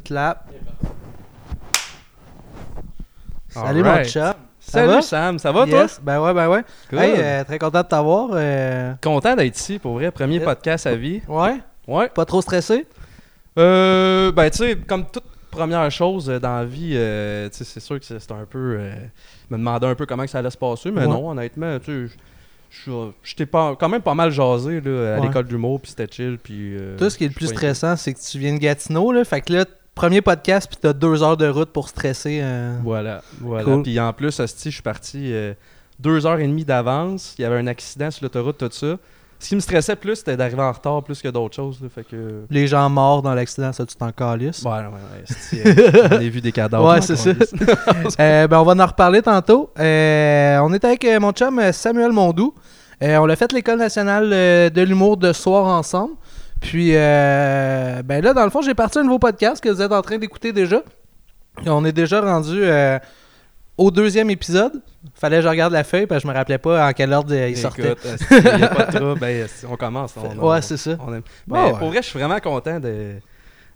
Clap. Salut mon chat. Ça Salut va? Sam, ça va Yes, Ben ouais, ben ouais. toi? Hey, Good. euh, très content de t'avoir. euh, Content d'être ici, pour vrai. Premier Yes. podcast à vie. Ouais, Ouais. pas trop stressé? Euh, ben, tu sais, comme toute première chose euh, dans la vie, euh, c'est sûr que c'est un peu. euh, me demander un peu comment que ça allait se passer, mais Ouais. non, honnêtement, tu sais, je- je- j'étais pas quand même pas mal jasé là, à Ouais. l'école d'humour, puis c'était chill, puis. euh, Toi, ce qui est le je plus stressant, c'est que tu viens de Gatineau, là. Fait que là, premier podcast, puis t'as deux heures de route pour stresser. euh, Voilà, voilà. Cool. Puis en plus, hostie, je suis parti euh, deux heures et demie d'avance. Il y avait un accident sur l'autoroute, tout ça. Ce qui me stressait plus, c'était d'arriver en retard plus que d'autres choses. là, fait que. Les gens morts dans l'accident, ça, tu t'en calisses. Ouais, ouais, ouais. euh, on a vu des cadavres. Ouais, c'est ça. Euh, ben, on va en reparler tantôt. Euh, on est avec mon chum Samuel Mondou. On l'a fait l'École nationale de l'humour de soir ensemble. Puis, euh, ben là, dans le fond, j'ai parti un nouveau podcast que vous êtes en train d'écouter déjà. On est déjà rendu euh, au deuxième épisode. Fallait que je regarde la feuille parce que je me rappelais pas en quelle ordre euh, il sortait. Écoute, hostie, y a pas de trouble. Ben, on commence. On, ouais, c'est ça. on aime- ouais. pour vrai, je suis vraiment content de-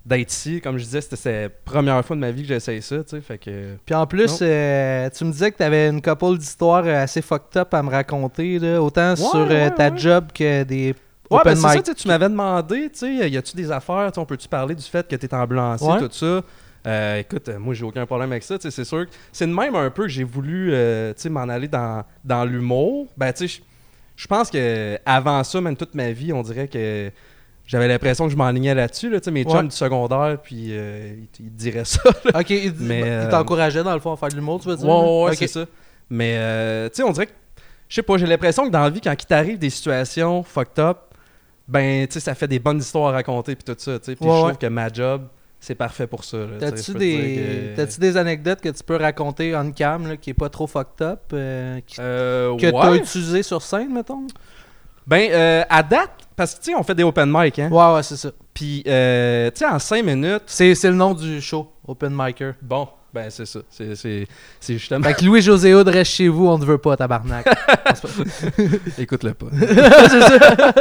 d'être ici. Comme je disais, c'était la première fois de ma vie que j'essaye ça, tu sais. Fait que. Puis en plus, euh, tu me disais que tu avais une couple d'histoires euh, assez fucked up à me raconter, là, autant sur euh, ouais, ta ouais. job que des Ouais, ben c'est ça, tu tu m'avais demandé, tu sais, y a-tu des affaires, tu on peut-tu parler du fait que t'es ambulancier, Ouais. tout ça? Euh, écoute, euh, moi j'ai aucun problème avec ça, tu c'est sûr. que C'est de même un peu que j'ai voulu, euh, tu m'en aller dans, dans l'humour. Ben, tu sais, je- pense que avant ça, même toute ma vie, on dirait que j'avais l'impression que je m'enlignais là-dessus, là, tu mes chums Ouais. du secondaire, puis euh, ils, ils diraient ça. Ok, il, dit- Mais, il t'encourageait dans le fond à faire de l'humour, tu veux dire? Ouais, ouais, c'est ça. Mais, euh, tu sais, on dirait que, je sais pas, j'ai l'impression que dans la vie, quand il t'arrive des situations fucked up, ben, tu sais, ça fait des bonnes histoires à raconter, puis tout ça, tu sais. Puis Ouais, je trouve que ma job, c'est parfait pour ça. T'as-tu des... que- des anecdotes que tu peux raconter on cam là, qui est pas trop fucked up, euh, qui- Euh, que t'as ouais. utilisé sur scène, mettons? Ben, euh, à date, parce que, tu sais, on fait des open mic, hein. Ouais, ouais, c'est ça. Puis, euh, tu sais, en 5 minutes, C'est, c'est le nom du show, Open Micer. bon, ben, c'est ça. C'est- C'est c'est justement. Fait que Louis-José Hood reste chez vous, on ne veut pas, tabarnak. Écoute-le pas.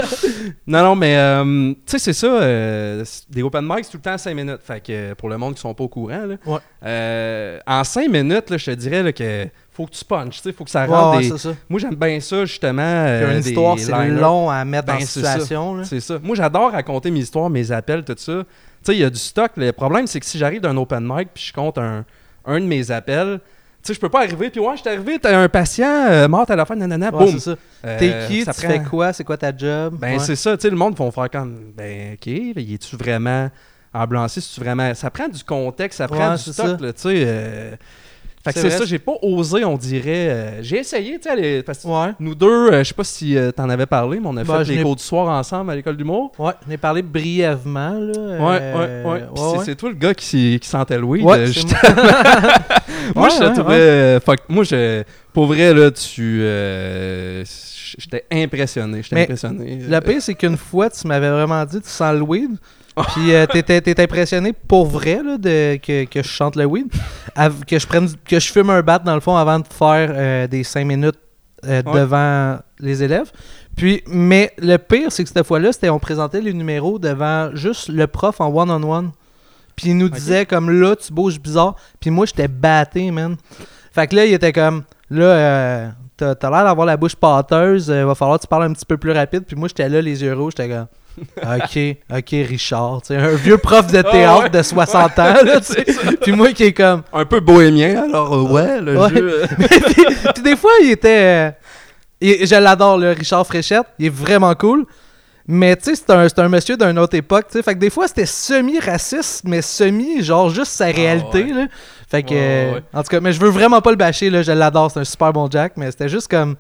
non, non, mais euh, tu sais, c'est ça. euh, des open mics, c'est tout le temps 5 minutes. Fait que pour le monde qui sont pas au courant, là, Ouais. euh, en 5 minutes, là, je te dirais là, que faut que tu punches. tu sais, faut que ça Ouais, rentre. ouais, des- ça. Moi, j'aime bien ça, justement. Euh, une des histoire, c'est long à mettre Ben, en c'est ça. situation. là. C'est ça. Moi, j'adore raconter mes histoires, mes appels, tout ça. Tu sais, il y a du stock. Le problème, c'est que si j'arrive d'un open mic puis je compte un, un de mes appels, tu sais, je peux pas arriver. Puis ouais, je suis arrivé, t'as un patient euh, mort à la fin, nanana, Ouais, boum. c'est ça. Euh, T'es qui? ça Tu prend- fais quoi? C'est quoi ta job? Ben, Ouais. c'est ça, tu sais, le monde vont faire comme, ben, ok, y es-tu vraiment ambulancier, c'est-tu vraiment. Ça prend du contexte, ça prend Ouais, du stock, tu sais. euh, Fait que C'est ça, j'ai pas osé, on dirait. euh, J'ai essayé, tu sais, parce que Ouais. nous deux, euh, je sais pas si euh, t'en avais parlé, mais on a Ben, fait les cours du soir ensemble à l'école d'humour. Ouais, j'en ai parlé brièvement. Là, Ouais, ouais, ouais. C'est- ouais. c'est toi le gars qui, qui sentait le weed. Ouais, moi. je te trouvais. fuck, moi, je, pour vrai, là, tu. J'étais impressionné. J'étais impressionné. Le pire, c'est qu'une fois, tu m'avais vraiment dit tu sens le weed. Puis euh, t'étais, t'étais impressionné pour vrai là, de, que, que je chante le weed? Que je prenne que je fume un bat dans le fond avant de faire euh, des 5 minutes euh, Ouais. devant les élèves. Puis, mais le pire, c'est que cette fois-là, c'était on présentait les numéros devant juste le prof en one-on-one. Puis il nous disait comme là, tu bouges bizarre. Puis moi, j'étais batté, man. Fait que là, il était comme là, euh, t'as, l'air d'avoir la bouche pâteuse, euh, va falloir que tu parles un petit peu plus rapide. Puis moi, j'étais là, les yeux rouges, j'étais comme Ok, ok, Richard. tu sais, un vieux prof de théâtre Ah ouais. de 60 ans, là. Puis moi qui est comme. Un peu bohémien, alors, euh, ouais, le Ouais. jeu. euh, puis, puis des fois, il était. euh, il- je l'adore, le Richard Fréchette. Il est vraiment cool. Mais tu sais, c'est un, un monsieur d'une autre époque. tu sais. Fait que des fois, c'était semi-raciste, mais semi, genre, juste sa réalité. ouais. là. Fait que. Euh. En tout cas, mais je veux vraiment pas le bâcher. Là, je l'adore. C'est un super bon Jack. Mais c'était juste comme.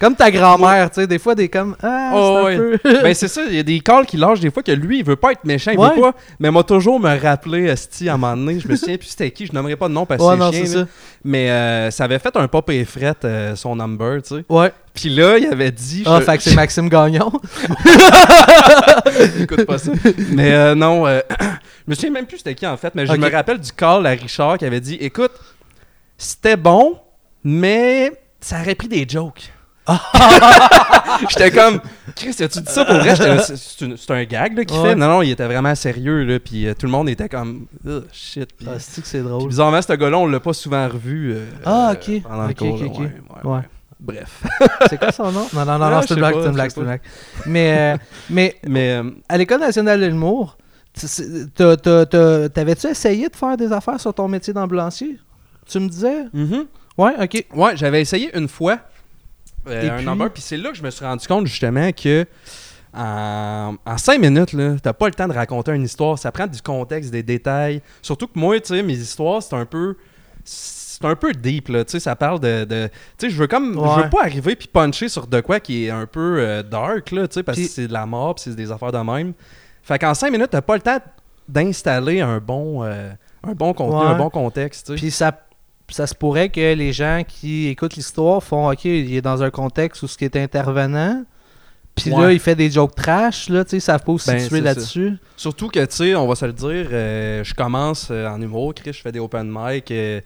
Comme ta grand-mère, tu sais. Des fois, des comme. Ah, Oh, c'est un ouais. peu. ben c'est ça, il y a des calls qui lâchent des fois que lui, il veut pas être méchant, il Ouais. veut pas, mais m'a toujours me rappelé Esti à un moment donné, je me souviens plus c'était qui, je nommerai pas de nom parce que ouais, c'est chien, ça. mais euh, ça avait fait un pop et fret euh, son number, tu sais. Ouais. Puis là, il avait dit Ah, je- fait que c'est Maxime Gagnon. Écoute pas ça. Mais euh, non, euh, je me souviens même plus c'était qui en fait, mais je me rappelle du call à Richard qui avait dit écoute, c'était bon, mais ça aurait pris des jokes. J'étais comme, Chris, as-tu dit ça pour vrai? C'est un gag qu'il Ouais. fait. Non, non, il était vraiment sérieux, là, puis euh, tout le monde était comme, oh, shit. Ah, c'est que c'est drôle? bizarrement, ce gars-là, on l'a pas souvent revu. euh, Ah, euh, ok. Pendant le Ok, cours, ouais, ouais. Bref. C'est quoi son nom? Non, non, non, Ah, non, c'est une blague, c'est une blague, c'est une pas. blague. Mais, euh, mais Mais euh, à l'École nationale de l'humour, t'avais-tu essayé de faire des affaires sur ton métier d'ambulancier? Tu me disais? mhm. Ouais, ok. Ouais, j'avais essayé une fois euh, Et un puis? number, puis c'est là que je me suis rendu compte justement que en, en cinq minutes, là, t'as pas le temps de raconter une histoire. Ça prend du contexte, des détails. Surtout que moi, tu sais, mes histoires, c'est un peu. C'est un peu deep, là. Tu sais, ça parle de. de- tu sais, je veux comme. Je veux pas arriver puis puncher sur de quoi qui est un peu euh, dark, là, tu sais, parce que c'est de la mort puis c'est des affaires de même. Fait qu'en cinq minutes, t'as pas le temps d'installer un bon. euh, un bon contenu, Ouais. un bon contexte, tu. Puis ça, ça se pourrait que les gens qui écoutent l'histoire font OK, il est dans un contexte où ce qui est intervenant. Puis là, il fait des jokes trash, là, tu sais, ils savent pas où se Ben, situer là-dessus. Surtout que, tu sais, on va se le dire, euh, je commence euh, en humour, Chris, je fais des open mic. euh,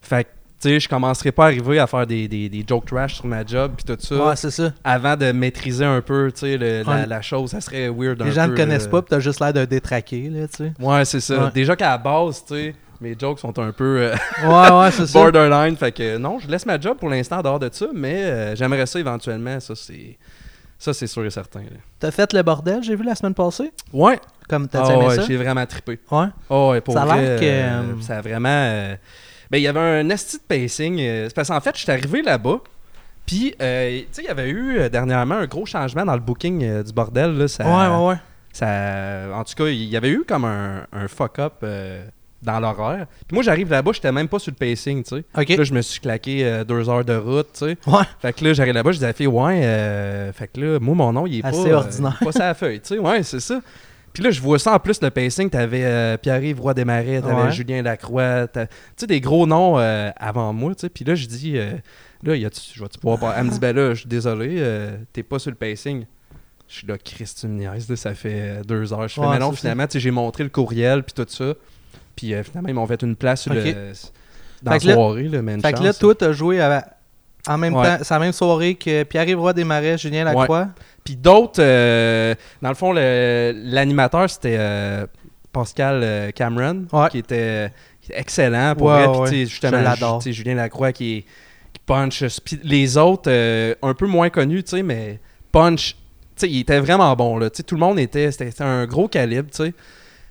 fait que, tu sais, je commencerai pas à arriver à faire des, des, des jokes trash sur ma job puis tout ça Ouais, c'est ça. avant de maîtriser un peu, tu sais, la, chose. Ça serait weird un Les gens peu, ne connaissent pas, puis t'as juste l'air d'un détraqué, là, tu sais. Ouais, c'est ça. Déjà qu'à la base, tu sais, mes jokes sont un peu euh, Ouais, ouais, c'est ça. borderline. Fait que non, je laisse ma job pour l'instant en dehors de ça, mais euh, j'aimerais ça éventuellement. Ça, c'est. Ça, c'est sûr et certain. T'as fait le bordel, j'ai vu la semaine passée? Ouais, Comme t'as Ah aimé ouais, ça? j'ai vraiment trippé. Ouais. Oh, ouais, pour Ça a vrai, l'air que, euh, ça a vraiment. euh, Ben, il y avait un esti de pacing. euh, parce qu'en fait, je suis arrivé là-bas. Puis, euh, tu sais, il y avait eu dernièrement un gros changement dans le booking du bordel. Là, ça, Ouais, ouais, ouais. ça- en tout cas, il y avait eu comme un, un fuck-up dans l'horaire. Puis moi, j'arrive là-bas, j'étais même pas sur le pacing, tu sais. Ok. Là, je me suis claqué euh, deux heures de route, tu sais. Ouais. Fait que là, j'arrive là-bas, je disais à la fille, ouais, euh, fait que là, moi, mon nom, il est Assez pas. ordinaire. il est pas sur la feuille, tu sais, ouais, c'est ça. Puis là, je vois ça en plus, le pacing, t'avais euh, Pierre-Yves Roy Desmarais, t'avais Ouais. Julien Lacroix, tu sais, des gros noms euh, avant moi, tu sais. Puis là, je dis, euh, là, y a-tu- je vais-tu pouvoir pas. Elle me dit, ben là, je suis désolé, euh, t'es pas sur le pacing. Je suis là, Christ, tu me niaises, là, ça fait euh, deux heures. Je fais, Ouais, mais non, finalement, j'ai montré le courriel, puis tout ça. Puis euh, finalement, ils m'ont fait une place sur Ok. le. Dans Fait la là- soirée, là, une Fait que là, toi, t'as joué à- en même Ouais. temps, c'est la même soirée que Pierre-Yves Roy Desmarais, Julien Lacroix? Puis d'autres, euh, dans le fond, l'animateur, c'était euh, Pascal Cameron, Ouais. qui était excellent pour Ouais, vrai. Puis, justement, Je Julien Lacroix qui, qui punch. Puis les autres, euh, un peu moins connus, tu sais, mais punch, tu sais, il était vraiment bon. Là. Tu sais, tout le monde était, c'était c'était un gros calibre, tu sais.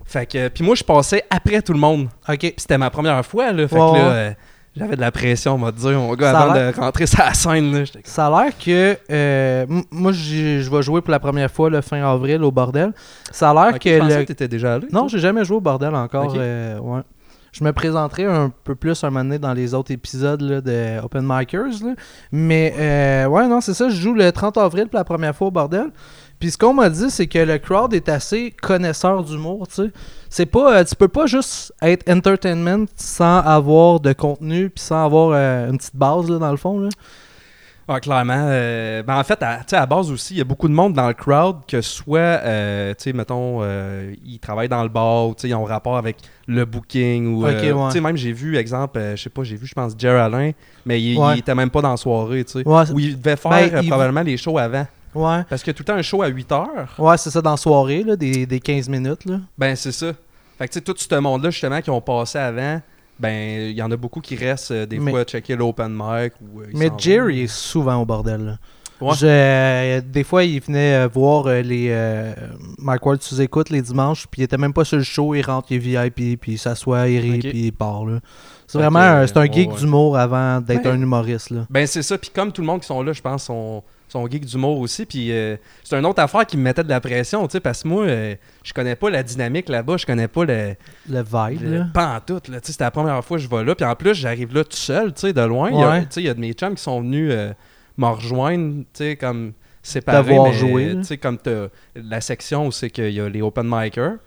Fait que, puis moi, je passais après tout le monde. OK. Puis c'était ma première fois, là. Fait Ouais, que là, ouais. euh, j'avais de la pression, on va dire, mon gars, Ça a avant l'air- de rentrer sur la scène, là. j'étais comme- Ça a l'air que. euh, m- moi, je vais jouer pour la première fois le fin avril au bordel. Ça a l'air Ok, que. je pensais le- que t'étais déjà allé. Non, j'ai jamais joué au bordel encore. Ok. euh, ouais. Je me présenterai un peu plus un moment donné dans les autres épisodes là, de Open Micers. là. Mais euh, ouais, non, c'est ça. Je joue le 30 avril pour la première fois au bordel. Puis ce qu'on m'a dit, c'est que le crowd est assez connaisseur d'humour, tu sais. C'est pas, euh, tu peux pas juste être entertainment sans avoir de contenu puis sans avoir euh, une petite base là, dans le fond. Là. Ah, clairement. euh, ben en fait, à, tu sais, à base aussi, il y a beaucoup de monde dans le crowd que soit, euh, tu sais, mettons, euh, ils travaillent dans le bar ou tu sais, ils ont rapport avec le booking ou. Ouais. Tu sais, même j'ai vu, exemple, je sais pas, j'ai vu, je pense, Jerry Alain, mais il, Ouais. il était même pas dans la soirée, tu sais. Ouais, Ou il devait faire Ben, il- probablement les shows avant. Ouais. Parce que tout le temps, un show à 8 heures, Ouais, c'est ça, dans la soirée, là, des, des 15 minutes. Là. ben c'est ça. Fait que tu sais, tout ce monde-là, justement, qui ont passé avant, ben il y en a beaucoup qui restent euh, des Mais- fois checker l'open mic. Ou, euh, Mais vont. Jerry est souvent au bordel. là. Ouais. Je- euh, des fois, il venait voir les Mike Ward sous écoute les dimanches, puis il était même pas sur le show, il rentre, il est VIP, puis il s'assoit, il rit, puis il part. là. C'est vraiment un- c'est un ouais, geek ouais. d'humour avant d'être Ouais. un humoriste. Là. Ben c'est ça, puis comme tout le monde qui sont là, je pense, sont, sont geeks d'humour aussi, puis euh, c'est une autre affaire qui me mettait de la pression, tu sais, parce que moi, euh, je connais pas la dynamique là-bas, je connais pas le, Le vibe. le là. pas en tout, là, tu sais, c'était la première fois que je vais là, puis en plus, j'arrive là tout seul, tu sais, de loin, Il y a- Ouais. tu sais, il y a de mes chums qui sont venus euh, me rejoindre, tu sais, comme séparés, mais, joué, tu sais, comme la section où c'est qu'il y a les open micers,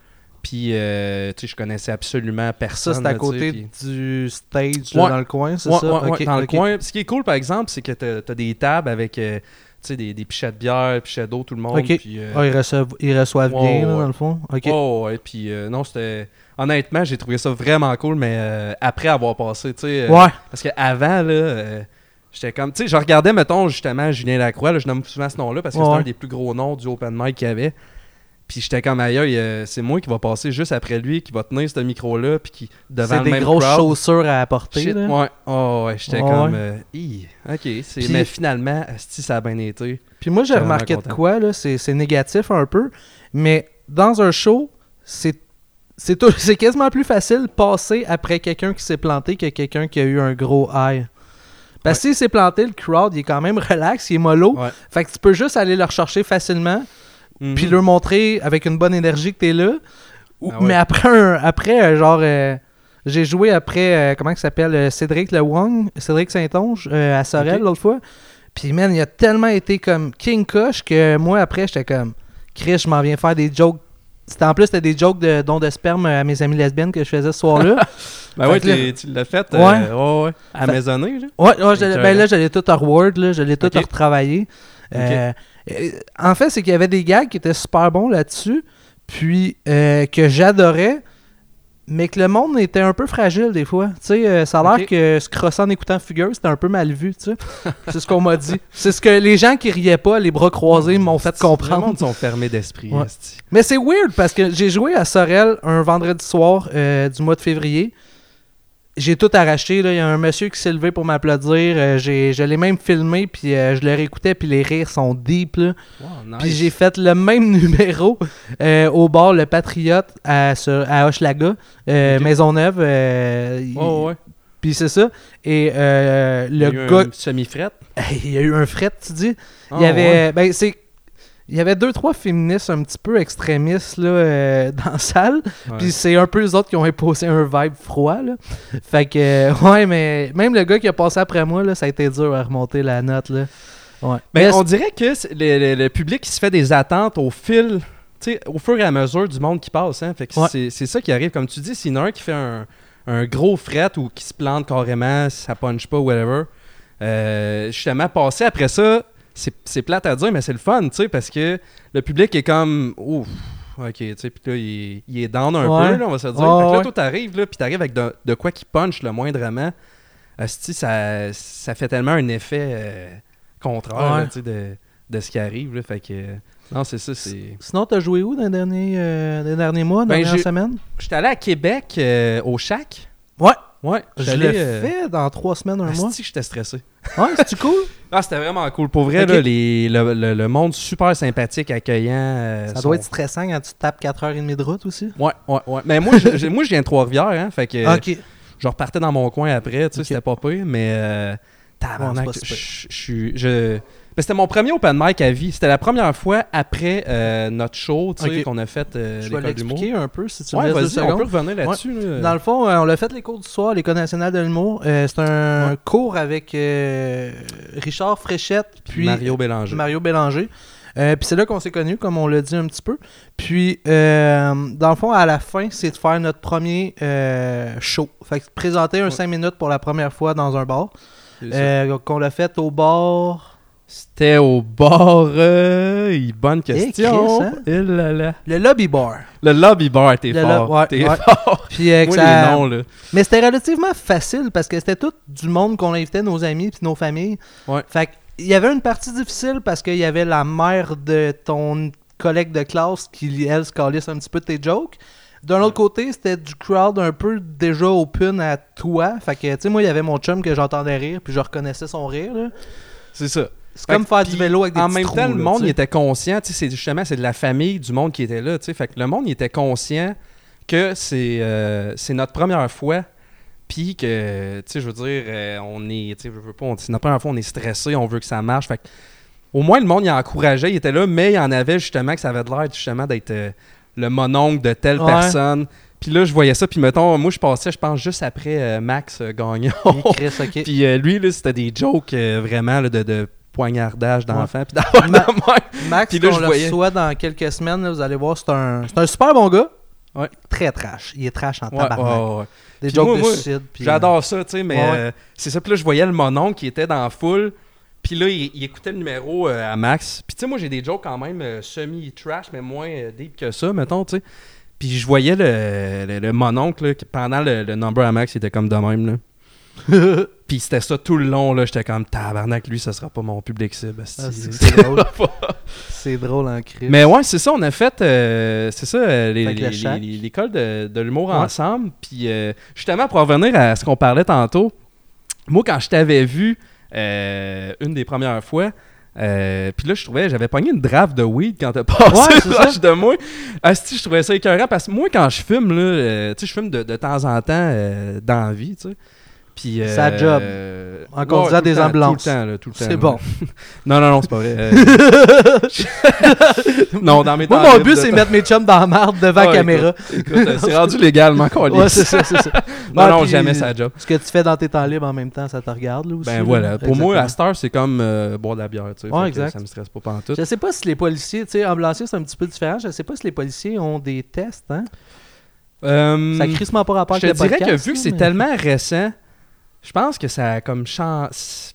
puis, euh, tu sais, je connaissais absolument personne. Ça, c'est à côté du stage là, dans le coin, c'est Ouais, ça? ouais, dans le coin. Ce qui est cool, par exemple, c'est que tu as, des tables avec euh, sais, des, des pichets de bière, pichets d'eau, tout le monde. Puis, euh, Ah, ils reçoivent, ils reçoivent bien, là, dans le fond? Ok. oh, ouais, puis euh, non, c'était. Honnêtement, j'ai trouvé ça vraiment cool, mais euh, après avoir passé, tu sais. ouais. Parce qu'avant, là, J'étais comme, tu sais, je regardais, mettons, justement, Julien Lacroix, là, je nomme souvent ce nom-là parce que Ouais. c'est un des plus gros noms du open mic qu'il y avait. Puis j'étais comme, euh, c'est moi qui va passer juste après lui, qui va tenir ce micro-là, puis qui, devant C'est des grosses crowd. chaussures à apporter. Shit, là. ouais, oh, ouais, j'étais Ouais, comme, euh, Hi, ok, c'est, mais finalement, asti, ça a bien été. Puis moi, j'ai remarqué de quoi, là, c'est c'est négatif un peu, mais dans un show, c'est c'est tout- c'est quasiment plus facile passer après quelqu'un qui s'est planté que quelqu'un qui a eu un gros high. Parce que s'il s'est planté, le crowd, il est quand même relax, il est mollo. Ouais. Fait que tu peux juste aller le rechercher facilement, Mhm. puis leur montrer avec une bonne énergie que t'es là. Ou- Ah ouais. Mais après, un- après euh, genre, euh, j'ai joué après, euh, comment il s'appelle, euh, Cédric Le Wong, Cédric Saint-Onge, euh, à Sorel l'autre fois. Puis, man, il a tellement été comme King Kush que moi, après, j'étais comme, Chris, je m'en viens faire des jokes. C'était en plus, c'était des jokes de dons de sperme à mes amies lesbiennes que je faisais ce soir-là. Ben ouais, là- tu l'as fait, Ouais. euh, ouais, ouais, à Fait- maisonner, là. Ouais, ouais, je ben là, je l'ai tout reward, là, je l'ai tout Ok. retravaillé. Euh, euh, en fait, c'est qu'il y avait des gags qui étaient super bons là-dessus, puis euh, que j'adorais, mais que le monde était un peu fragile des fois. Tu sais, euh, ça a l'air que se crosser en écoutant Figure, c'était un peu mal vu, tu sais. c'est ce qu'on m'a dit. C'est ce que les gens qui riaient pas, les bras croisés, m'ont fait Le comprendre. monde sont fermés d'esprit, Ouais. Mais c'est weird parce que j'ai joué à Sorel un vendredi soir euh, du mois de février. J'ai tout arraché. Il y a un monsieur qui s'est levé pour m'applaudir. Euh, j'ai, je l'ai même filmé, puis euh, je le réécoutais, puis les rires sont deep. là. Wow, nice. Puis j'ai fait le même numéro euh, au bar Le Patriote à, sur- à Hochelaga. Maisonneuve. il- Ouais. Puis c'est ça. Et euh, Il y a le eu gars. un semi-fret. il y a eu un fret, tu dis? Ah, Il y avait, ouais. ben, c'est, il y avait deux trois féministes un petit peu extrémistes là, euh, dans la salle. Ouais. Puis c'est un peu les autres qui ont imposé un vibe froid. Là. Fait que, euh, ouais, mais même le gars qui a passé après moi, là, ça a été dur à remonter la note. Là. Ouais. Mais on dirait que le, le- le public qui se fait des attentes au fil, au fur et à mesure du monde qui passe. Hein? Fait que Ouais. c'est, c'est ça qui arrive. Comme tu dis, s'il y en a un qui fait un, un gros fret ou qui se plante carrément, ça punch pas, whatever, euh, justement, passer après ça, c'est, plate à dire, mais c'est le fun, tu sais, parce que le public est comme, ouf. Ok, tu sais, puis là, il est, il est down un Ouais. peu, là, on va se dire. Fait que là, ouais. toi, t'arrives, là, puis t'arrives avec de, de quoi qui punch le moindrement. Asti, ça, ça fait tellement un effet euh, contraire, Ouais. tu sais, de, de ce qui arrive, là. Fait que, euh, non, c'est ça, c'est... Sinon, t'as joué où dans les derniers, euh, les derniers mois, dans Ben, les dernières semaines J'étais allé à Québec, euh, au Shack. Ouais. Ouais, Je l'ai euh, fait dans trois semaines, un mois. que j'étais stressé. Ouais, c'est cool? Ah, c'était vraiment cool. Pour vrai, là, les, le, le- le monde super sympathique, accueillant. euh, Ça sont- doit être stressant quand tu tapes 4h30 de route aussi. Ouais, ouais, ouais. Mais moi, je, moi, je viens de Trois-Rivières, hein. Fait que je repartais dans mon coin après, tu sais, c'était pas pire, mais. Euh, tabarnak, je je suis. je- c'était mon premier open mic à vie. C'était la première fois après euh, notre show, qu'on a fait euh, Je vais l'expliquer un peu si tu Ouais, me laisses deux vas-y, on peut revenir là-dessus. là. Dans le fond, euh, on l'a fait les cours du soir, l'École nationale de l'humour. Euh, c'est un Ouais. cours avec Richard Fréchette puis Mario Bélanger. Mario Bélanger. Puis c'est là qu'on s'est connus, comme on l'a dit un petit peu. Puis, euh, dans le fond, à la fin, c'est de faire notre premier show. Fait que présenter un Ouais. 5 minutes pour la première fois dans un bar. Qu'on l'a fait au bar. C'était au bar. euh, bonne question. Chris, hein? Eh là là. Le lobby bar. Le lobby bar, t'es fort. ouais, t'es ouais. fort. Puis, euh, que Moi, ça- les noms, là. Mais c'était relativement facile parce que c'était tout du monde qu'on invitait, nos amis puis nos familles. Ouais. Fait il y avait une partie difficile parce qu'il y avait la mère de ton collègue de classe qui, elle, se calisse un petit peu de tes jokes. D'un autre côté, c'était du crowd un peu déjà open à toi. Fait que, tu sais, moi, il y avait mon chum que j'entendais rire puis je reconnaissais son rire. C'est ça. C'est comme faire du vélo avec des En même trous, temps, le là, monde il était conscient, tu sais, c'est justement c'est de la famille du monde qui était là, tu sais, fait que le monde il était conscient que c'est euh, c'est notre première fois, puis que tu sais, je veux dire, euh, on est, tu sais, je veux pas, on- c'est notre première fois, on est stressé, on veut que ça marche, fait que, au moins le monde il encourageait, il était là, mais il y en avait justement que ça avait de l'air justement d'être euh, le mononcle de telle Ouais. personne. Puis là, je voyais ça, puis mettons, moi je passais, je pense juste après euh, Max euh, Gagnon. Chris, ok. Puis euh, lui, là, c'était des jokes euh, vraiment là, de, de poignardage d'enfants. Puis d'avoir Ma- de même. Max, Puis là, je le voyais- reçoit dans quelques semaines, là, vous allez voir, c'est un, c'est un super bon gars. Ouais. Très trash. Il est trash en Ouais, tabarnak. ouais, ouais. Des Puis jokes moi, de moi, suicide. puis, J'adore ça, tu sais, mais Ouais. euh, c'est ça. Puis là, je voyais le monon qui était dans la foule. Puis là, il, il écoutait le numéro euh, à Max. Puis tu sais, moi, j'ai des jokes quand même euh, semi-trash, mais moins euh, deep que ça, mettons, tu sais. Puis je voyais le, le, le mononcle, là, qui, pendant le, le number à Max, il était comme de même, là. Puis c'était ça tout le long, là. J'étais comme tabarnak, lui, ça sera pas mon public cible. Ah, c'est drôle. c'est drôle en crise. Mais ouais, c'est ça, on a fait, euh, c'est ça, euh, l'école de, de l'humour Ouais. ensemble. Puis euh, justement, pour revenir à ce qu'on parlait tantôt, moi, quand je t'avais vu une des premières fois, euh, puis là, je trouvais, j'avais pogné une draft de weed quand t'as passé Ouais, proche de moi. Asti, je trouvais ça écœurant parce que moi, quand je fume, là, euh, tu sais, je fume de, de temps en temps euh, dans la vie, tu sais. Puis, euh, Sa job. euh, En conduisant tout des temps, ambulances. Tout le temps, là, tout le temps. C'est bon. Non, non, non, c'est pas vrai. Euh, non, dans mes Moi, temps mon libres, but, de c'est temps- mettre mes chums dans la marde devant la caméra. C'est rendu légalement qu'on Ouais, c'est ça, c'est ça. Non, Ouais, non, puis, jamais sa job. Ce que tu fais dans tes temps libres en même temps, ça te regarde, là, aussi. Ben là. voilà. Pour moi, à heure, c'est comme euh, boire de la bière, tu sais. Ouais, exact. Ça me stresse pas pantoute. Je sais pas si les policiers, tu sais, ambulanciers, c'est un petit peu différent. Je sais pas si les policiers ont des tests, hein. Euh, Ça crissement pas rapport je avec le dirais que podcast, vu que c'est mais- tellement récent, je pense que ça a comme chance.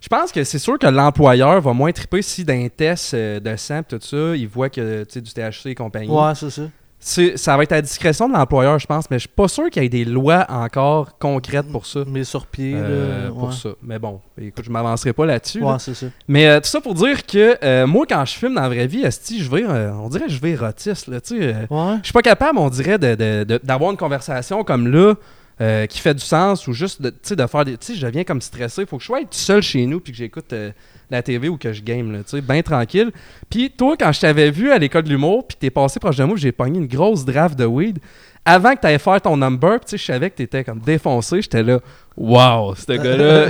Je pense que c'est sûr que l'employeur va moins triper si d'un test euh, de sang tout ça, il voit que tu sais du THC et compagnie. Ouais, c'est ça. C'est- Ça va être à la discrétion de l'employeur, je pense, mais je suis pas sûr qu'il y ait des lois encore concrètes pour ça. Mais sur pied, euh, là. pour ouais. ça. Mais bon, écoute, je m'avancerai pas là-dessus. là. Ouais, c'est ça. Mais euh, tout ça pour dire que euh, moi, quand je filme dans la vraie vie, esti, je vais, euh, on dirait que je vais érotiste, là, tu sais. Ouais. je suis pas capable, on dirait, de- de- de- d'avoir une conversation comme là, euh, qui fait du sens, ou juste de, de faire des... Tu sais, je deviens comme stressé. Faut que je sois tout seul chez nous, puis que j'écoute euh, la TV ou que je game, là, tu sais, bien tranquille. Puis toi, quand je t'avais vu à l'école de l'humour, puis t'es passé proche de moi, j'ai pogné une grosse draft de weed, avant que t'ailles faire ton number, tu sais, je savais que t'étais comme défoncé, j'étais là, wow, ce gars-là...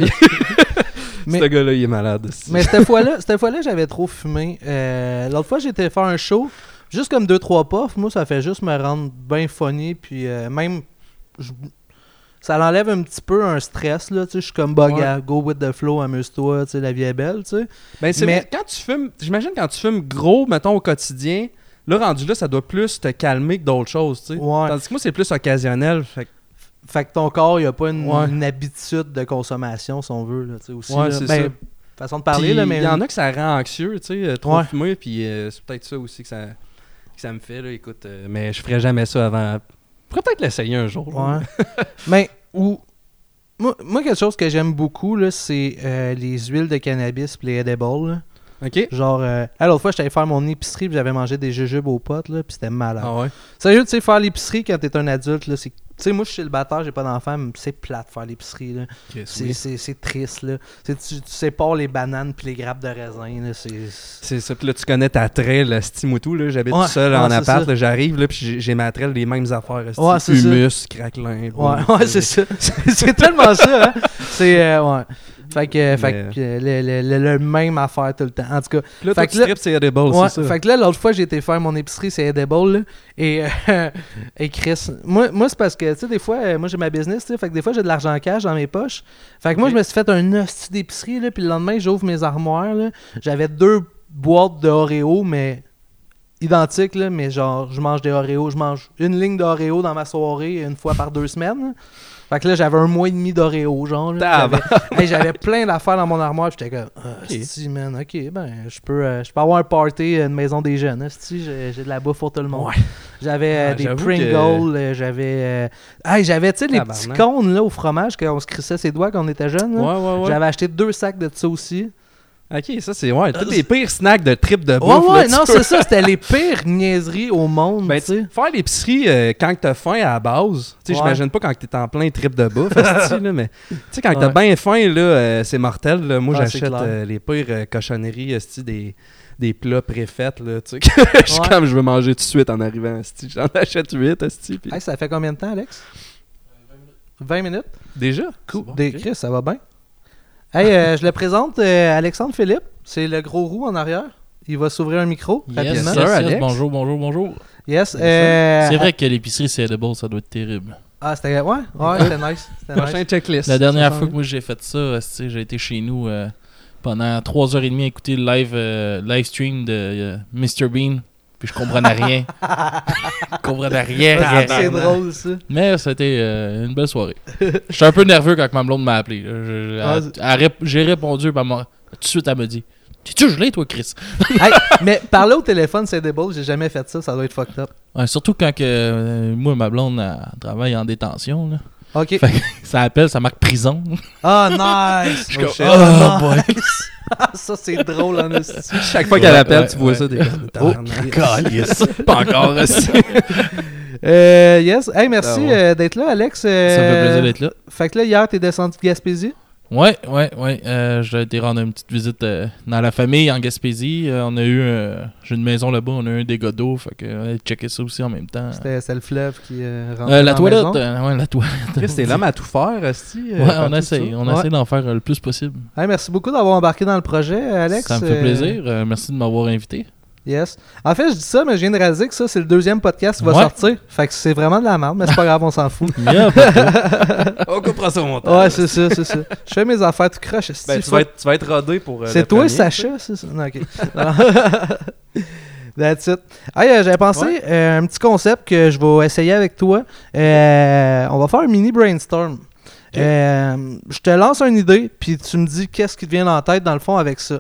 Mais- ce gars-là, il est malade. esti. Mais cette fois-là, cette fois-là, j'avais trop fumé. Euh, L'autre fois, j'étais faire un show, juste comme deux trois puffs. Moi, ça fait juste me rendre bien funny, puis euh, même, je- ça l'enlève un petit peu un stress là. Tu sais, je suis comme bug Ouais. go with the flow, amuse-toi, tu sais, la vie est belle, tu sais. Ben, c'est Mais- quand tu fumes, j'imagine quand tu fumes gros, mettons au quotidien, là rendu là, ça doit plus te calmer que d'autres choses, tu sais. Ouais. Tandis que moi, c'est plus occasionnel. Fait que- Fait que ton corps, il a pas une, Ouais. une habitude de consommation, si on veut, là, tu sais, aussi. Ouais, là. c'est Ben, ça. Façon de parler, là, mais. Il y en a que ça rend anxieux, tu sais, euh, trop fumer, puis euh, c'est peut-être ça aussi que ça, que ça me fait, là. Écoute, euh, mais je ferais jamais ça avant. Pourrais peut-être l'essayer un jour. Ouais. Mais, ou. Moi, moi, quelque chose que j'aime beaucoup, là, c'est euh, les huiles de cannabis pis les edibles, là. Ok. Genre, euh, l'autre fois, j'étais faire mon épicerie puis j'avais mangé des jujubes aux potes, là, puis c'était malade. Ah ouais? Sérieux, tu sais, faire l'épicerie quand t'es un adulte, là, c'est. Tu sais, moi, je suis célibataire, j'ai pas d'enfant, mais c'est plate faire l'épicerie, là. C'est- oui. C'est c'est triste, là. Tu, tu, tu sépares les bananes puis les grappes de raisin, là. C'est. C'est ça. Puis là, tu connais ta trail, le Stimoutou, là. J'habite Ouais, tout seul ouais, en c'est appart, ça. là, j'arrive, là, puis j'ai- j'ai ma trail, les mêmes affaires. esti. Ouais, c'est ça. Humus, craquelin. Ouais, ouais, c'est ça. c'est tellement ça, hein. C'est. euh, ouais. Fait que, fait que euh, le, le- le- le même affaire tout le temps. En tout cas, là, Fait que là- c'est edible, Ouais, c'est ça. fait que là, l'autre fois, j'ai été faire mon épicerie, c'est Edible, là, et, euh, et Chris, moi, moi c'est parce que, tu sais, des fois, euh, moi, j'ai ma business, tu sais, fait que des fois, j'ai de l'argent cash dans mes poches. Fait que moi, je me suis fait un hostie d'épicerie, là, puis le lendemain, j'ouvre mes armoires, là, j'avais deux boîtes de Oreo, mais identiques, là, mais genre, je mange des Oreos, je mange une ligne d'Oreo dans ma soirée une fois par deux semaines. Fait que là, j'avais un mois et demi d'Oreo, genre. J'avais hey, plein d'affaires dans mon armoire. J'étais comme, ah, Ok. esti, man, ok, ben, je peux, euh, je peux avoir un party, une maison des jeunes. esti, J'ai j'ai de la bouffe pour tout le monde. Ouais. J'avais euh, Ouais, des Pringles, euh, j'avais. euh, hey, j'avais, tu sais, les petits cônes là, au fromage qu'on se crissait ses doigts quand on était jeune. là. Ouais, ouais, ouais. J'avais acheté deux sacs de ça aussi. Ok, ça c'est ouais, tous les pires snacks de trip de Ouais, bouffe. ouais, là, non, c'est ça, c'était les pires niaiseries au monde, Ben, faire l'épicerie euh, quand t'as faim à la base, tu sais, Ouais. j'imagine pas quand t'es en plein trip de bouffe, là, mais tu sais, quand t'as Ouais. bien faim, là, euh, c'est mortel. là. Moi, Ah, j'achète euh, les pires euh, cochonneries, des, des plats préfaits, là, tu sais. que Je suis Ouais. comme, je veux manger tout de suite en arrivant. J'en achète 8, esti. puis- Hey, ça fait combien de temps, Alex? 20 minutes Déjà? Cool. Bon, Des. Chris, ça va bien? Hey, euh, je le présente, euh, Alexandre Philippe. C'est le gros roux en arrière. Il va s'ouvrir un micro Yes, rapidement. yes, Sir, yes, Alex. bonjour, bonjour, bonjour. Yes. euh, C'est vrai que l'épicerie c'est edible, ça doit être terrible. Ah, c'était. Ouais, ouais, c'était nice. C'était Prochain nice. checklist. La dernière fois que moi j'ai fait ça, j'ai été chez nous euh, pendant 3h30 à écouter le live, euh, live stream de euh, Mr. Bean. Puis je comprenais rien. je comprenais rien, rien, C'est drôle, ça. Mais c'était euh, une belle soirée. J'étais un peu nerveux quand ma blonde m'a appelé. Ah, J'ai répondu, tout de suite elle me dit T'es-tu gelé, toi, Chris? Hey, mais parler au téléphone, c'est des balles. J'ai jamais fait ça. Ça doit être fucked up. Ouais, Surtout quand que, euh, moi, ma blonde elle travaille en détention. Là. Ok. Ça appelle, ça marque prison. Ah, nice! Je suis Oh, comme, shit. oh, boy. Ah, ça, c'est drôle en esti. Chaque fois qu'elle appelle, ouais, tu vois ouais. ça. Des... Oh, calice. Pas encore aussi. Euh, yes. Hey, merci Ah ouais. euh, d'être là, Alex. Ça Euh, me fait plaisir d'être là. Fait que là, hier, t'es descendu de Gaspésie? Ouais, ouais, ouais. Euh, J'ai été rendre une petite visite euh, dans la famille en Gaspésie. Euh, on a eu. euh, J'ai une maison là-bas, on a eu un dégât d'eau. Fait que on a checké ça aussi en même temps. C'était c'était le fleuve qui euh, rentre Euh, la toilette. euh, ouais, la toilette. Chris, t'es l'homme à tout faire, Esti. Ouais, on essaie. On Ouais. essaie d'en faire euh, le plus possible. Hey, merci beaucoup d'avoir embarqué dans le projet, Alex. Ça me fait Euh, plaisir. Euh, merci de m'avoir invité. Yes. En fait, je dis ça, mais je viens de réaliser que ça, c'est le deuxième podcast qui va Ouais. sortir. Fait que c'est vraiment de la merde, mais c'est pas grave, on s'en fout. Yeah. On coupera ça au montage. Ouais, c'est ça, c'est ça. Je fais mes affaires tout croche. esti, Ben, tu, fuck. vas être, tu vas être rodé pour. euh, C'est toi, premier, Sacha, c'est ça? Non, ok. That's it. Hey, euh, j'avais pensé Ouais. euh, un petit concept que je vais essayer avec toi. Euh, on va faire un mini brainstorm. Euh, je te lance une idée, puis tu me dis qu'est-ce qui te vient en tête dans le fond avec ça.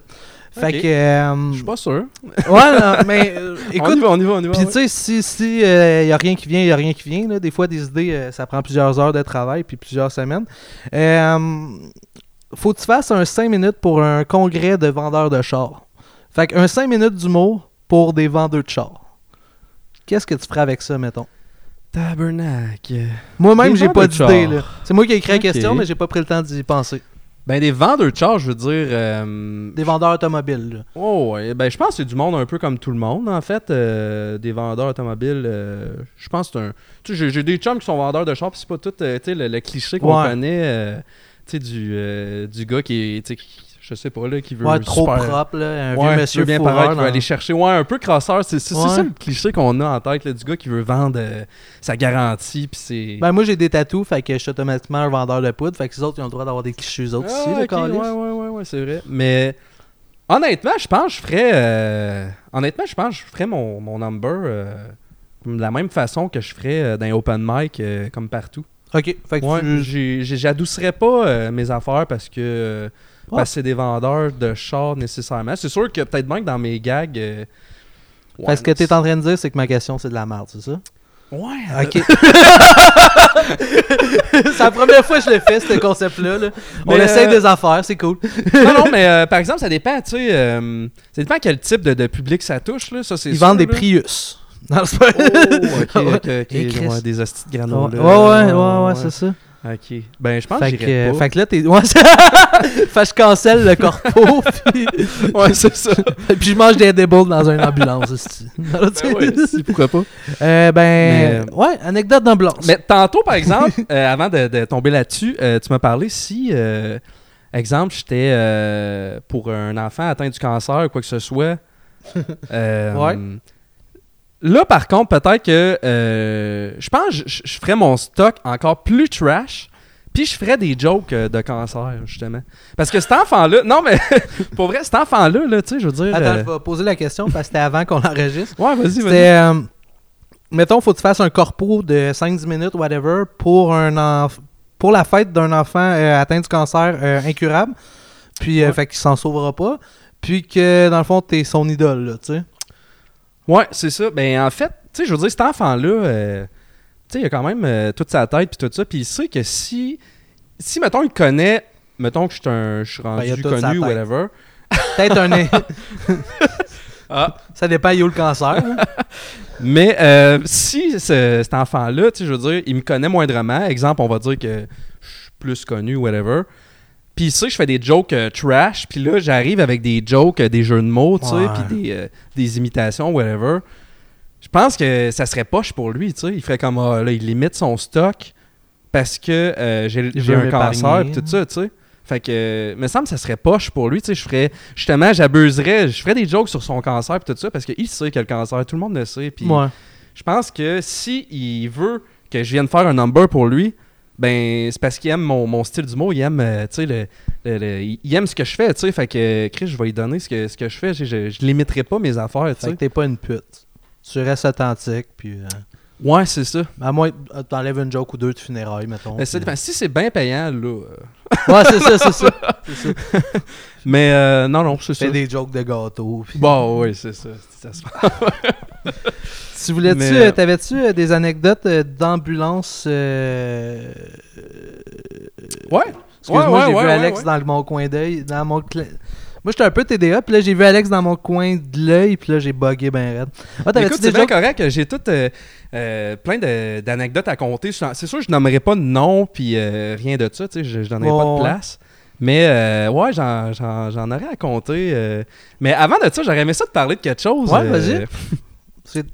Fait Ok. que. euh, Je suis pas sûr. ouais, non, mais euh, on y écoute, va, on y va, on y va. puis ouais. tu sais, si si euh, y a rien qui vient, y a rien qui vient. Là. Des fois, des idées, ça prend plusieurs heures de travail puis plusieurs semaines. Faut que tu fasses un 5 minutes pour un congrès de vendeurs de chars. Fait qu'un 5 minutes d'humour pour des vendeurs de chars. Qu'est-ce que tu ferais avec ça, mettons? Tabernacle. Moi-même, j'ai pas d'idée. C'est moi qui ai écrit la question, mais j'ai pas pris le temps d'y penser. Ben, des vendeurs de chars, je veux dire. euh, Des vendeurs automobiles. là. Oh, ouais. Ben, je pense que c'est du monde un peu comme tout le monde, en fait. euh, des vendeurs automobiles. euh, je pense que c'est un. Tu sais, j'ai- des chums qui sont vendeurs de chars, puis c'est pas tout tu sais, le, le cliché qu'on Ouais. connaît. tu sais, du, du gars qui est. je sais pas, là, qui veut. Ouais, trop super- propre, là. Un Ouais, vieux monsieur bien paraître, qui veut aller chercher. Ouais, un peu crasseur. C'est Ouais. ça le cliché qu'on a en tête, là, du gars qui veut vendre euh, sa garantie, puis c'est. Ben, moi, j'ai des tatous, fait que je suis automatiquement un vendeur de poudre. Fait que les autres, ils ont le droit d'avoir des clichés, eux autres Ah, aussi, le ok, calice. ouais, ouais, ouais, ouais, c'est vrai. Mais honnêtement, je pense que je ferais. euh, honnêtement, je pense que je ferais mon, mon number euh, de la même façon que je ferais dans les open mic, comme partout. Ok, fait que Ouais, tu- j'adoucerais pas mes affaires parce que. Euh, Ouais. parce que c'est des vendeurs de chars nécessairement. C'est sûr que peut-être même que dans mes gags. euh, Fait ouais, ce que tu es en train de dire, c'est que ma question, c'est de la merde, c'est ça? Ouais, Ok. c'est la première fois que je le fais, ce concept-là. là. On Mais, essaye euh, des affaires, c'est cool. non, non, mais euh, par exemple, ça dépend, tu sais. euh, ça dépend quel type de, de public ça touche, là. Ça, c'est Ils sûr, vendent des. Prius. Non, c'est pas... Oh, ok, ok, ok. Et Chris. Ouais, des hosties de Ouais, granola. ouais, ouais, ouais, ouais, c'est ça. Ok. Ben, je pense que Fait que, euh, pas. fait que là, t'es. Ouais, fait que je cancelle le corpo, puis... Ouais, c'est ça. puis je mange des edibles dans une ambulance. sais. Ben ouais, si, pourquoi pas. Euh, ben. Mais, euh, Ouais, anecdote d'ambulance. Mais tantôt, par exemple, euh, avant de, de tomber là-dessus, euh, tu m'as parlé si, euh, exemple, j'étais pour un enfant atteint du cancer ou quoi que ce soit. Ouais. Là, par contre, peut-être que euh, je pense que je, je ferais mon stock encore plus trash. Puis je ferais des jokes euh, de cancer, justement. Parce que cet enfant-là. Non, mais pour vrai, cet enfant-là, là, tu sais, je veux dire. Attends, euh, je vais poser la question parce que c'était avant qu'on l'enregistre. Ouais, vas-y, vas-y. Euh, mettons, faut que tu fasses un corpo de 5-10 minutes, whatever, pour un enf- pour la fête d'un enfant euh, atteint du cancer incurable. Puis, euh, Ouais. fait qu'il s'en sauvera pas. Puis que, dans le fond, t'es son idole, là, tu sais. Ouais, c'est ça. Ben, en fait, tu sais, je veux dire, cet enfant-là, euh, tu sais, il a quand même euh, toute sa tête puis tout ça. Puis il sait que si, si, mettons, il connaît, mettons que je suis un- je suis Ben, rendu connu ou whatever. Peut-être un. Ah. Ça dépend, il y a où le cancer. hein? Mais euh, si ce- cet enfant-là, tu sais, je veux dire, il me connaît moindrement. Exemple, on va dire que je suis plus connu ou whatever. Puis il sait que je fais des jokes euh, trash. Puis là, j'arrive avec des jokes, euh, des jeux de mots, tu sais, Ouais. puis des, euh, des imitations, whatever. Je pense que ça serait poche pour lui, tu sais. Il ferait comme, ah, là, il limite son stock parce que euh, j'ai Il j'ai veut un cancer, puis tout ça, tu sais. Fait que, euh, me semble que ça serait poche pour lui, tu sais. Je ferais, justement, j'abuserais, je ferais des jokes sur son cancer, puis tout ça, parce qu'il sait qu'il a le cancer, tout le monde le sait. Puis Ouais. je pense que si il veut que je vienne faire un number pour lui, ben c'est parce qu'il aime mon, mon style d'humour, il aime, euh, tu sais, le, le- le- il aime ce que je fais, tu sais. Fait que, Chris, je vais lui donner ce que, ce que je fais. Je, je, je limiterai pas mes affaires, tu sais. t'es pas une pute. Tu restes authentique, puis. euh, Ouais, c'est ça. à moins que t'enlèves une joke ou deux de funérailles, mettons. Mais ça puis- dépend. si c'est bien payant, là. euh, Ouais, c'est ça, c'est ça. Ça. Mais euh, non, non, c'est ça. Fais des jokes de gâteau. puis- Bon, oui, c'est ça. ça se. Tu voulais-tu, Mais, euh, t'avais-tu euh, des anecdotes euh, d'ambulance euh, Ouais. Excuse-moi, Ouais, j'ai ouais, vu Alex dans mon coin d'œil. Dans mon Moi, j'étais un peu TDA, puis là, j'ai vu Alex dans mon coin de l'œil, puis là, j'ai bugué ben raide. Ah, Écoute, c'est déjà... bien correct. J'ai tout euh, euh, plein d'anecdotes à compter. C'est sûr, je nommerai pas de nom puis euh, rien de ça. tu sais, Je, je donnerai Ouais, pas de place. Mais ouais, j'en- j'en j'en aurais à compter. Mais avant de ça, j'aurais aimé ça de parler de quelque chose. Ouais, vas-y.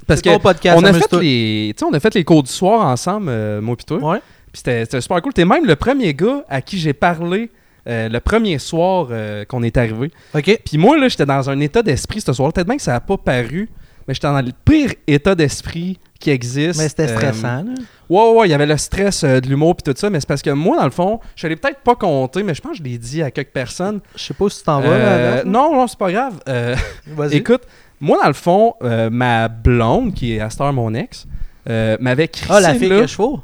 Parce que podcast, on a fait les, on a fait les cours du soir ensemble, euh, moi pis toi. Ouais. Puis c'était super cool. T'es même le premier gars à qui j'ai parlé euh, le premier soir euh, qu'on est arrivé. OK. Puis moi, là, j'étais dans un état d'esprit ce soir. Peut-être bien que ça n'a pas paru, mais j'étais dans le pire état d'esprit qui existe. Mais c'était Euh, stressant, là. Ouais, ouais, il y avait le stress de l'humour puis tout ça, mais c'est parce que moi, dans le fond, je l'ai peut-être pas compté, mais je pense que je l'ai dit à quelques personnes. Je sais pas si tu t'en vas, là, là. non, non, c'est pas grave. Vas-y. écoute, moi, dans le fond, euh, ma blonde, qui est à cette heure mon ex, euh, m'avait crissé Ah, la fille là. que je fous?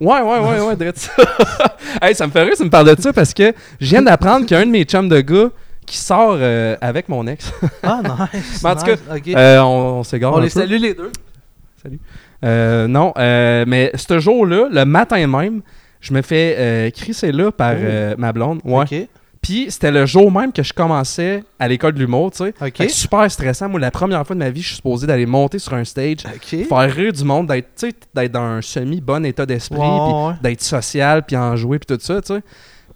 Ouais, ouais, ouais, ouais, drette ça. hey, ça me fait rire, ça me parle de ça parce que je viens d'apprendre qu'il y a un de mes chums de gars qui sort euh, avec mon ex. Ah, nice. Mais en tout nice, OK. Euh, on on s'égare on un les peu. salue les deux. Euh, non, euh, mais ce jour-là, le matin même, je me fais crisser là par Oh. ma blonde. Ouais. OK. Puis c'était le jour même que je commençais à l'école de l'humour, tu sais. OK. Fait que super stressant. Moi, la première fois de ma vie, je suis supposé d'aller monter sur un stage, faire rire du monde, d'être, d'être dans un semi-bon état d'esprit, ouais. d'être social, puis en jouer, puis tout ça, tu sais.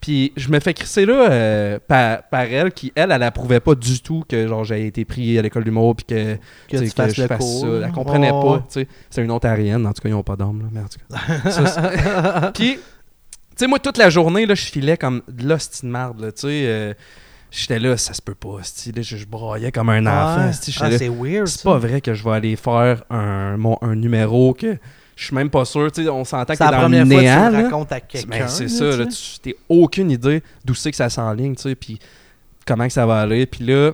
Puis je me fais crisser là euh, par, par elle, qui, elle, elle approuvait pas du tout que genre j'ai été pris à l'école de l'humour, puis que tu je fasse cours. ça. Elle comprenait pas. tu sais. C'est une ontarienne, en tout cas, ils ont pas d'âme, là, mais en tout cas. Puis, tu sais, moi, toute la journée, là, je filais comme de l'hostie de marde, là, tu sais. euh, J'étais là, ça se peut pas, là, je, je braillais comme un enfant. Ah, c'est weird, c'est pas vrai que je vais aller faire un, mon- un numéro que je suis même pas sûr. Tu sais, on s'entend que C'est dans première le fois que néant. là. racontes à quelqu'un. Ben, c'est là, ça, là, tu t'as aucune idée d'où c'est que ça s'enligne, tu sais, puis comment que ça va aller. Puis là,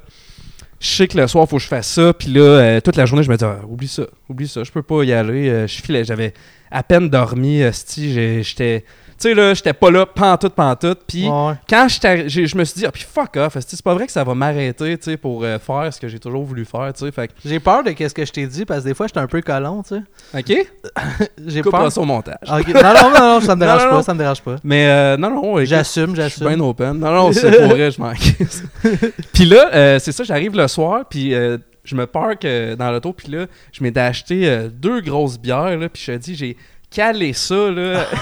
je sais que le soir, faut que je fasse ça. Puis là, euh, toute la journée, je me dis, Ah, oublie ça, oublie ça, je peux pas y aller. Euh, je filais, j'avais à peine dormi, j'ai- j'étais... Tu sais, là, j'étais pas là, pantoute, pantoute. Puis Ouais. quand je me suis dit, ah, puis fuck off, c'est pas vrai que ça va m'arrêter, tu sais, pour euh, faire ce que j'ai toujours voulu faire, tu sais. Fait J'ai peur de qu'est-ce que je t'ai dit parce que des fois, j'étais un peu collant, tu sais. OK? J'ai peur. ça au montage. Ah, ok. Non, non, non, non, ça me dérange non, pas, non. ça me dérange pas. Mais euh, non, non, écoute, J'assume, Je suis j'assume. bien open. Non, non, c'est pour vrai, je m'en. Puis là, euh, c'est ça, j'arrive le soir, puis euh, je me parque euh, dans l'auto, puis là, je m'étais acheté euh, deux grosses bières, là, puis je te dis, j'ai calé ça, là.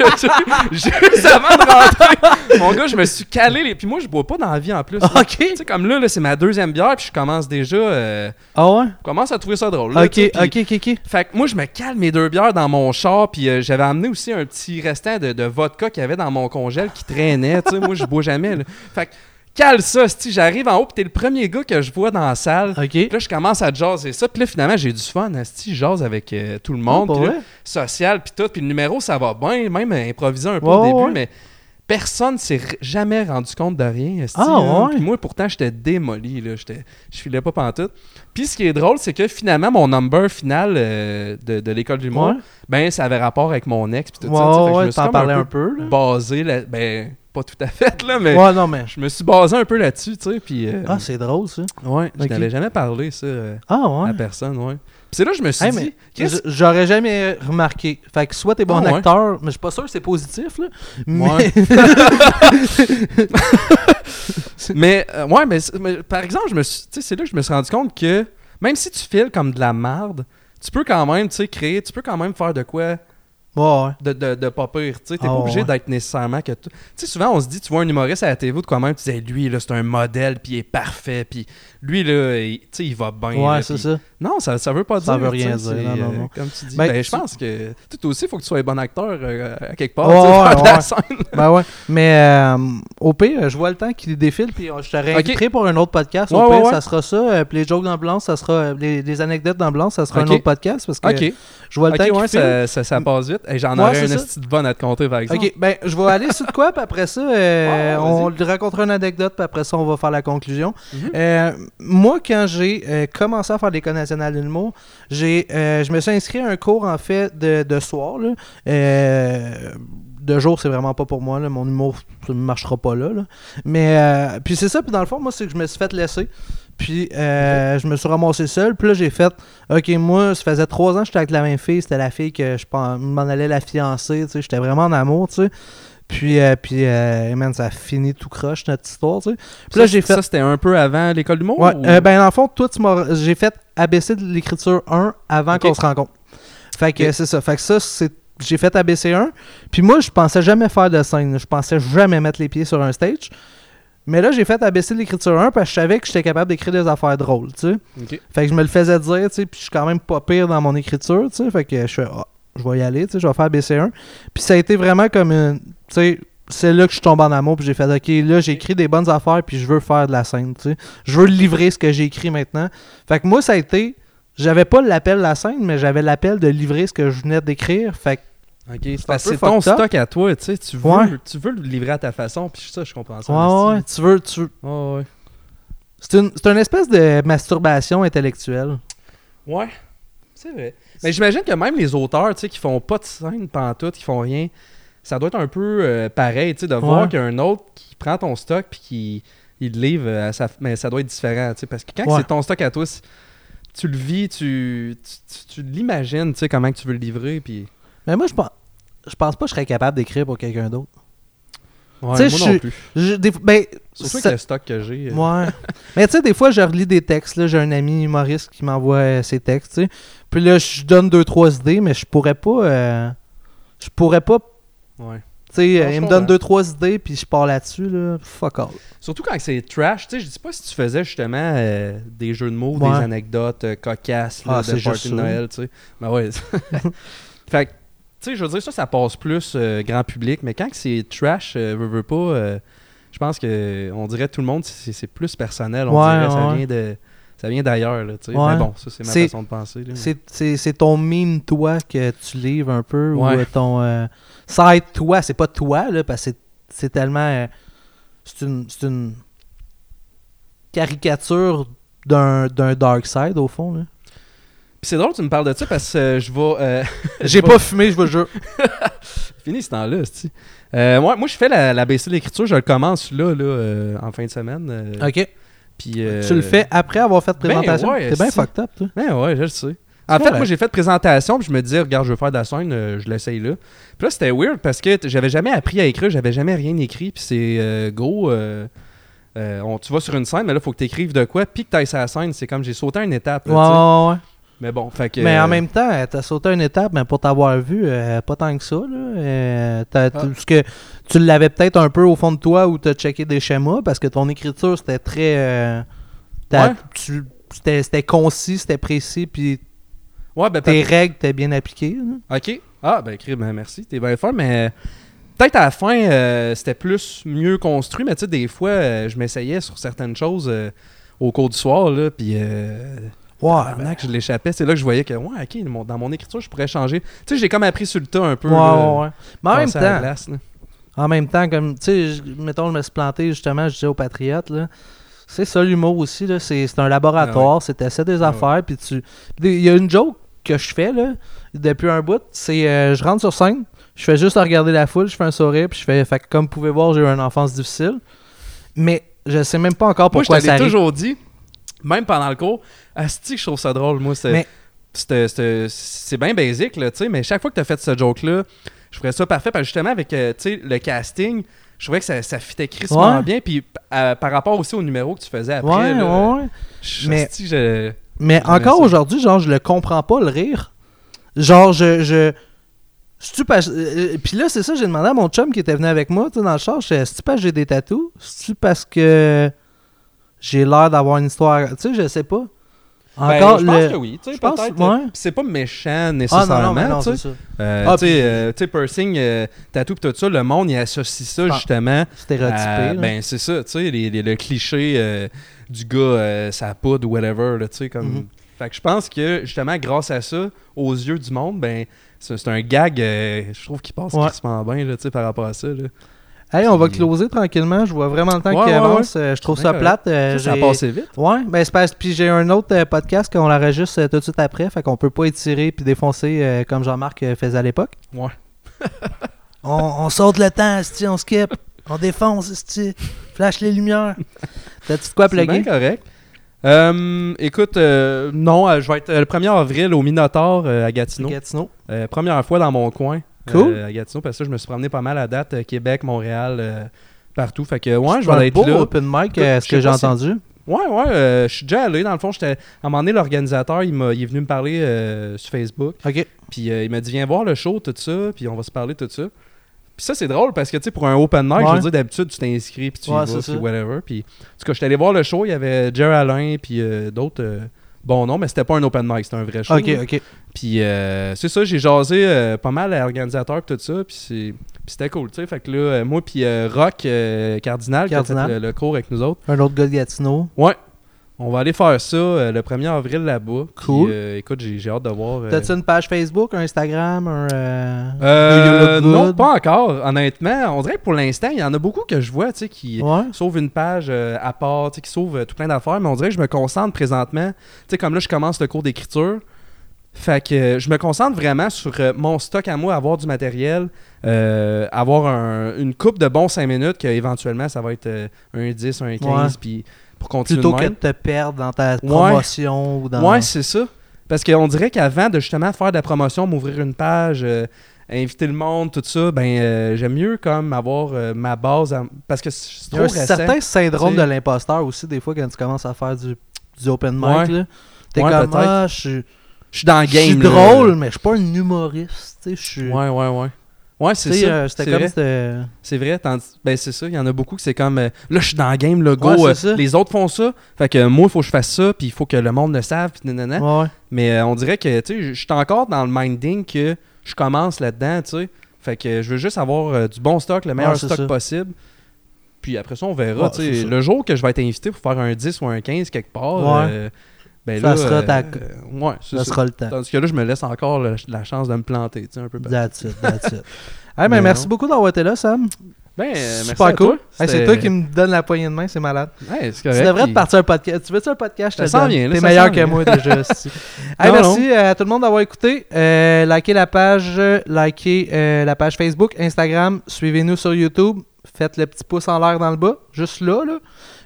Juste avant de rentrer, mon gars, je me suis calé, les... puis moi, je bois pas dans la vie en plus. là. Ok. Tu sais, comme là, là c'est ma deuxième bière, puis je commence déjà, euh, Ah ouais? je commence à trouver ça drôle. là, Ok, ok, ok, ok. fait que moi, je me cale mes deux bières dans mon char, puis euh, j'avais amené aussi un petit restant de, de vodka qu'il y avait dans mon congèle qui traînait. tu sais, moi, je bois jamais. là. Fait que, cale ça, si j'arrive en haut, puis t'es le premier gars que je vois dans la salle. Ok. Puis là, je commence à jaser ça, puis là, finalement, j'ai du fun. Si je jase avec euh, tout le monde, Ah, là, vrai? social, puis tout, puis le numéro, ça va bien, même improviser un peu au début, ouais. mais personne s'est jamais rendu compte de rien. esti, Ah, ouais? Puis moi, pourtant, j'étais démoli, là. J'étais- Je filais pas pantoute. Puis ce qui est drôle, c'est que finalement, mon number final euh, de, de l'école du monde, Ouais. ben, ça avait rapport avec mon ex, puis tout Ouais, ça. Fait que je me suis parlais un peu peu, là. basé, là- ben, pas tout à fait, là, mais Ouais, non, mais. je me suis basé un peu là-dessus, tu sais, puis... euh, Ah, c'est drôle, ça. ouais, je n'avais jamais parlé, ça, euh, Ah, ouais. à personne, ouais. Puis c'est là que je me suis Hey, dit... J'aurais jamais remarqué. Fait que soit t'es bon Ah, ouais. acteur, mais je suis pas sûr que c'est positif, là. Mais... Ouais. mais, euh, ouais, mais, par exemple, je me suis- tu sais, c'est là que je me suis rendu compte que même si tu files comme de la merde, tu peux quand même, tu sais, créer, tu peux quand même faire de quoi ouais. de, de, de pas pire. Tu sais, t'es Ah, pas obligé ouais. d'être nécessairement que. Tu tu sais, souvent, on se dit, tu vois un humoriste à la TV ou de quoi même, tu disais, lui, là, c'est un modèle, puis il est parfait, puis lui, là, il- tu sais, il va bien. Ouais, c'est ça. Non, ça, ça veut pas Ça dire. veut rien dire, c'est, non, non, non. Comme tu dis, Ben, ben, je pense que toi aussi, il faut que tu sois un bon acteur euh, à quelque part. Ouais, sais, ouais, la ouais. scène. Ben ouais. Mais euh, au pire, je vois le temps qui défile, puis euh, je te réinviterai pour un autre podcast. Au Ouais, pire, ouais, ouais. ça sera ça. euh, puis les jokes d'ambulance, ça sera. les, les anecdotes d'ambulance, ça sera un autre podcast parce que Ok, je vois le temps qui ça, ça, ça passe vite. Et J'en aurais une ça. petite bonne à te compter, par exemple. Ok, ben je vais aller sur de quoi, puis après ça, euh, vas-y. on lui racontera une anecdote, puis après ça, on va faire la conclusion. Mhm. Moi, quand j'ai commencé à faire l'école j'ai, euh, je me suis inscrit à un cours en fait de, de soir. Euh, de jour, c'est vraiment pas pour moi. Là. Mon humour, ne marchera pas là. Mais euh, puis c'est ça. Puis dans le fond, moi, c'est que je me suis fait laisser. Puis je me suis ramassé seul. Puis là, j'ai fait OK, moi, ça faisait trois ans que j'étais avec la même fille. C'était la fille que je m'en allais la fiancer. J'étais vraiment en amour. Puis, euh, puis euh, man, ça a fini tout croche notre histoire, tu sais. Puis là, Ça, j'ai fait. Ça, c'était un peu avant l'école du monde? Ouais, euh, ben dans le fond, toi, tu m'as- j'ai fait ABC de l'écriture 1 avant qu'on se rencontre. Fait que c'est ça. Fait que ça, c'est. J'ai fait ABC 1. Puis moi, je pensais jamais faire de scène. Je pensais jamais mettre les pieds sur un stage. Mais là, j'ai fait ABC de l'écriture 1 parce que je savais que j'étais capable d'écrire des affaires drôles, tu sais. Fait que je me le faisais dire, tu sais, puis je suis quand même pas pire dans mon écriture, tu sais. Fait que je fais, ah, je vais y aller, tu sais, je vais faire BC1. Puis ça a été vraiment comme une, tu sais, c'est là que je suis tombé en amour, puis j'ai fait, ok, là, j'ai écrit des bonnes affaires, puis je veux faire de la scène, tu sais. Je veux livrer ce que j'ai écrit maintenant. Fait que moi, ça a été, j'avais pas l'appel de la scène, mais j'avais l'appel de livrer ce que je venais d'écrire. Fait que, Ok, c'est ton up. stock à toi, tu sais. Tu veux, Ouais. tu veux le livrer à ta façon, puis ça, je comprends ça. ouais, ouais, tu veux, tu Ouais, ouais. C'est une, c'est une espèce de masturbation intellectuelle. Ouais, c'est vrai. Mais j'imagine que même les auteurs, tu sais, qui font pas de scène pantoute, qui font rien, ça doit être un peu euh, pareil, tu sais, de voir qu'il y a un autre qui prend ton stock puis qui il le livre à sa... Mais ça doit être différent, tu sais, parce que quand Ouais. c'est ton stock à toi, c'est- tu le vis, tu, tu, tu- tu l'imagines, tu sais, comment que tu veux le livrer, puis... Mais moi, je pense, je pense pas que je serais capable d'écrire pour quelqu'un d'autre. Ouais, moi je non plus. Je- des- ben, Surtout ça- avec le stock que j'ai. euh, Ouais. Mais tu sais, des fois, je relis des textes. J'ai un ami humoriste qui m'envoie euh, ses textes. Puis là, je donne deux, trois idées, mais je pourrais pas. euh, Je pourrais pas. Ouais. Tu sais, euh, il me donne deux, trois idées, puis je pars là-dessus. Là. Fuck all. Surtout quand c'est trash, tu sais, je dis pas si tu faisais justement euh, des jeux de mots, Ouais. des anecdotes euh, cocasses là, Ah, de c'est party de ça. Noël, tu sais. Ben ouais. fait que, tu sais, je veux dire, ça, ça passe plus euh, grand public, mais quand c'est trash, euh, veux, veux pas, euh, je pense que on dirait tout le monde, c'est plus personnel, on Ouais, dirait, ça ouais. vient de... Ça vient d'ailleurs, là, tu sais. Ouais. Mais bon, ça, c'est ma façon de penser. C'est- ton mime, toi, que tu livres un peu. Ou Ouais. euh, ton. euh, Ça être toi. C'est pas toi, là, parce que c'est- tellement. euh, C'est une. C'est une caricature d'un dark side, au fond. là. Puis c'est drôle que tu me parles de ça parce que euh, je vais... euh, J'ai pas fumé, je vous jure. Fini ce temps-là, euh, moi, moi, je fais la, la BC de l'écriture, je le commence là, là en fin de semaine. Ok. Puis, euh, Tu le fais après avoir fait ben présentation. ouais, T'es bien fucked up, toi. Ben ouais, je le sais. En fait, moi, j'ai fait présentation, puis je me disais, regarde, je veux faire de la scène, euh, je l'essaye là. Puis là, c'était weird parce que j'avais jamais appris à écrire, j'avais jamais rien écrit, puis c'est euh, gros. on- tu vas sur une scène, mais là, faut que tu écrives de quoi, puis que tu ailles sur la scène. C'est comme j'ai sauté une étape. là, Ouais, tu ouais, ouais. Mais bon, fait que. Mais en même temps, t'as sauté une étape, mais pour t'avoir vu, pas tant que ça. Là. T'as- Ah. que tu l'avais peut-être un peu au fond de toi où t'as checké des schémas? Parce que ton écriture c'était très. euh, Ouais. tu- C'était c'était concis, c'était précis, puis Ouais, ben, tes règles étaient bien appliquées. là. Ok. Ah, ben, écrit, ben, merci, t'es bien fort, mais peut-être à la fin, euh, c'était plus mieux construit, mais tu sais, des fois, euh, je m'essayais sur certaines choses au cours du soir, là, puis. Euh, Ouais, Tabarnak, je l'échappais. C'est là que je voyais que, ouais, ok, dans mon écriture, je pourrais changer. Tu sais, j'ai comme appris sur le tas un peu. ouais, là, ouais, ouais. Mais en même temps, glace. En même temps, comme, tu sais, mettons, je me suis planté, justement, je disais aux Patriotes, là, c'est ça l'humour aussi, là, c'est c'est un laboratoire, c'est t'essaies des Ah affaires, puis tu... Il y a une joke que je fais, là, depuis un bout, c'est, euh, je rentre sur scène, je fais juste regarder la foule, je fais un sourire, puis je fais, fait que comme vous pouvez voir, j'ai eu une enfance difficile, mais je sais même pas encore Moi, je pourquoi ça arrive. toujours dit, même pendant le cours, Asti, je trouve ça drôle, moi. c'est- Mais- c'est- c'est c'est bien basique, là, tu sais, mais chaque fois que tu as fait ce joke-là, je ferais ça parfait, parce que justement, avec euh, tu sais, le casting, je trouvais que ça, ça fitait crissement Ouais. bien, puis euh, par rapport aussi au numéro que tu faisais après, Ouais, là, ouais, ouais. je- Mais- je- Mais encore aujourd'hui, genre, je le comprends pas, le rire. Genre, je. je euh, Puis là, c'est ça, j'ai demandé à mon chum qui était venu avec moi, tu sais, dans le char, je fais, c'est-tu parce que j'ai des tatous? C'est-tu parce que j'ai l'air d'avoir une histoire. Tu sais, je sais pas. Ben, Encore je le. pense que oui, tu sais, je peut-être. ouais. euh, C'est pas méchant Ah nécessairement, non, non, non, tu sais. Euh, Ah, euh, piercing, euh, tatou tout ça, le monde il associe ça Ah, justement. Stéréotypé. ben c'est ça, tu sais, les- les- le cliché euh, du gars, euh, sa poudre ou whatever, tu sais, comme. Mhm. Fait que je pense que justement, grâce à ça, aux yeux du monde, ben c'est c'est un gag, je trouve qu'il passe Ouais. crissement bien, là, tu sais, par rapport à ça. Là. Hey, on va closer tranquillement. Je vois vraiment le temps Ouais, qui ouais, avance. Euh, je trouve C'est ça plate. Euh, Ça, ça a passé vite. Ouais, ben c'est parce puis j'ai un autre euh, podcast qu'on l'enregistre euh, tout de suite après, fait qu'on peut pas étirer puis défoncer comme Jean-Marc faisait à l'époque. Ouais. on, on saute le temps, on skip, on défonce, flash les lumières. T'as-tu de quoi C'est plugger? correct. Euh, écoute, euh, non, euh, je vais être le 1er avril au Minotaur à Gatineau. Gatineau. Première fois dans mon coin. Cool. euh, à Gatineau, parce que je me suis promené pas mal à date, euh, Québec, Montréal, euh, partout. Fait que, ouais, je vais être beau là. open mic, Écoute, ce je sais que j'ai entendu. Ouais, ouais, euh, je suis déjà allé. Dans le fond, j'étais. À un moment donné, l'organisateur, il, m'a- il est venu me parler euh, sur Facebook. OK. Puis euh, il m'a dit, viens voir le show, tout ça. Puis on va se parler, tout ça. Puis ça, c'est drôle parce que, tu sais, pour un open mic, je Ouais. veux dire, d'habitude, tu t'inscris, puis tu y Ouais, vas, c'est puis whatever. Puis, en tout cas, j'étais allé voir le show. Il y avait Jerry Alain, puis d'autres bons noms, mais c'était pas un open mic, c'était un vrai show. OK, là. OK. Puis euh, c'est ça, j'ai jasé euh, pas mal à l'organisateur pis tout ça, puis c'était cool, tu sais. Fait que là, euh, moi puis euh, Rock euh, Cardinal, qui a Cardinal. fait le, le cours avec nous autres, Un autre gars de Gatineau. ouais, on va aller faire ça euh, le 1er avril là-bas. Puis, Cool. euh, écoute, j'ai j'ai hâte de voir. euh, T'as-tu une page Facebook, un Instagram, un. euh, euh, Do You Look non, Good? pas encore, honnêtement. On dirait que pour l'instant, il y en a beaucoup que je vois, tu sais, qui Ouais. sauvent une page euh, à part, tu sais, qui sauvent euh, tout plein d'affaires, mais on dirait que je me concentre présentement. Tu sais, comme là, je commence le cours d'écriture. Fait que euh, je me concentre vraiment sur euh, mon stock à moi, avoir du matériel, euh, avoir un- une coupe de bons 5 minutes, que éventuellement ça va être euh, un 10, un 15, Ouais. puis pour continuer Plutôt de que de te perdre dans ta promotion ou dans. Ouais, c'est ça. Parce qu'on dirait qu'avant de justement faire de la promotion, m'ouvrir une page, euh, inviter le monde, tout ça, ben euh, j'aime mieux comme avoir euh, ma base, à- parce que c'est Il y trop a un certain syndrome de l'imposteur aussi, des fois, quand tu commences à faire du, du open mic. Ouais. là. T'es Ouais, comme, ah, je suis Je suis dans le je suis game. là. drôle, mais je suis pas un humoriste. Tu sais, je suis. Ouais, ouais, ouais. Ouais, c'est ça. euh, C'était c'est comme. vrai. c'était- C'est vrai. tandis- Ben, c'est ça. Il y en a beaucoup que c'est comme. euh, là, je suis dans le game, le go. Ouais, euh, les autres font ça. Fait que euh, moi, il faut que je fasse ça. Puis il faut que le monde le sache. Puis nanana. Ouais. Mais euh, on dirait que, tu sais, je suis encore dans le minding que je commence là-dedans, tu sais. Fait que je veux juste avoir euh, du bon stock, le meilleur Ouais, stock ça. possible. Puis après ça, on verra. Tu sais. le jour que je vais être invité pour faire un 10 ou un 15 quelque part, euh, ben Ça là. sera ta- euh, ouais, Ça ça. sera le temps. Tandis que là, je me laisse encore le- la chance de me planter, tu sais, un peu. partout. That's it, that's it. Hey, mais Mais merci beaucoup d'avoir été là, Sam. Ben, euh, merci Super à cool. Hey, c'est toi qui me donne la poignée de main, c'est malade. Ouais, c'est Tu correct, devrais te partir un podcast. Tu veux-tu un podcast? Je te là, T'es meilleur que moi déjà. Hey, Non, merci à tout le monde d'avoir écouté. Euh, likez la page, euh, likez euh, la page Facebook, Instagram. Suivez-nous sur YouTube. Faites le petit pouce en l'air dans le bas, juste là. là.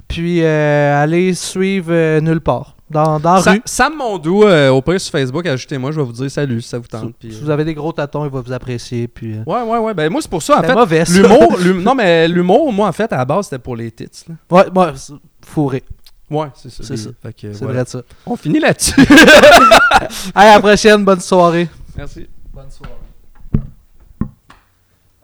Puis euh, allez suivre euh, nulle part. Dans, dans la Sa- rue. Sam Mondou, euh, au pire sur Facebook, ajoutez-moi, je vais vous dire salut si ça vous tente. puis, Si euh, vous avez des gros tâtons, il va vous apprécier. Puis, euh, Ouais, ouais, ouais. Ben, moi, c'est pour ça, en c'est fait. mauvais, ça. L'humour, l'hum- non, mais l'humour, moi, en fait, à la base, c'était pour les tits. là. Ouais, ouais, c'est- fourré. Ouais, c'est ça. C'est ça. C'est vrai de ça. On finit là-dessus. Allez, à la prochaine. Bonne soirée. Merci. Bonne soirée.